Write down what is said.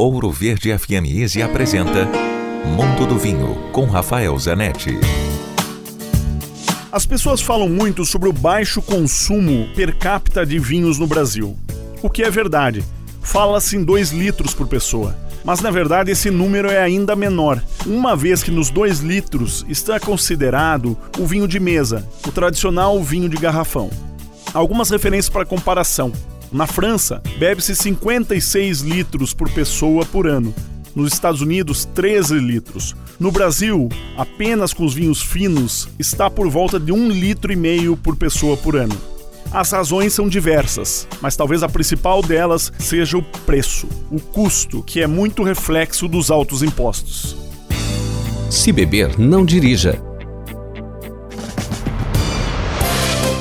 Ouro Verde FM Easy apresenta Mundo do Vinho com Rafael Zanetti. As pessoas falam muito sobre o baixo consumo per capita de vinhos no Brasil. O que é verdade. Fala-se em 2 litros por pessoa. Mas na verdade esse número é ainda menor, uma vez que nos 2 litros está considerado o vinho de mesa, o tradicional vinho de garrafão. Algumas referências para comparação. Na França, bebe-se 56 litros por pessoa por ano. Nos Estados Unidos, 13 litros. No Brasil, apenas com os vinhos finos, está por volta de 1 litro e meio por pessoa por ano. As razões são diversas, mas talvez a principal delas seja o preço, o custo, que é muito reflexo dos altos impostos. Se beber, não dirija.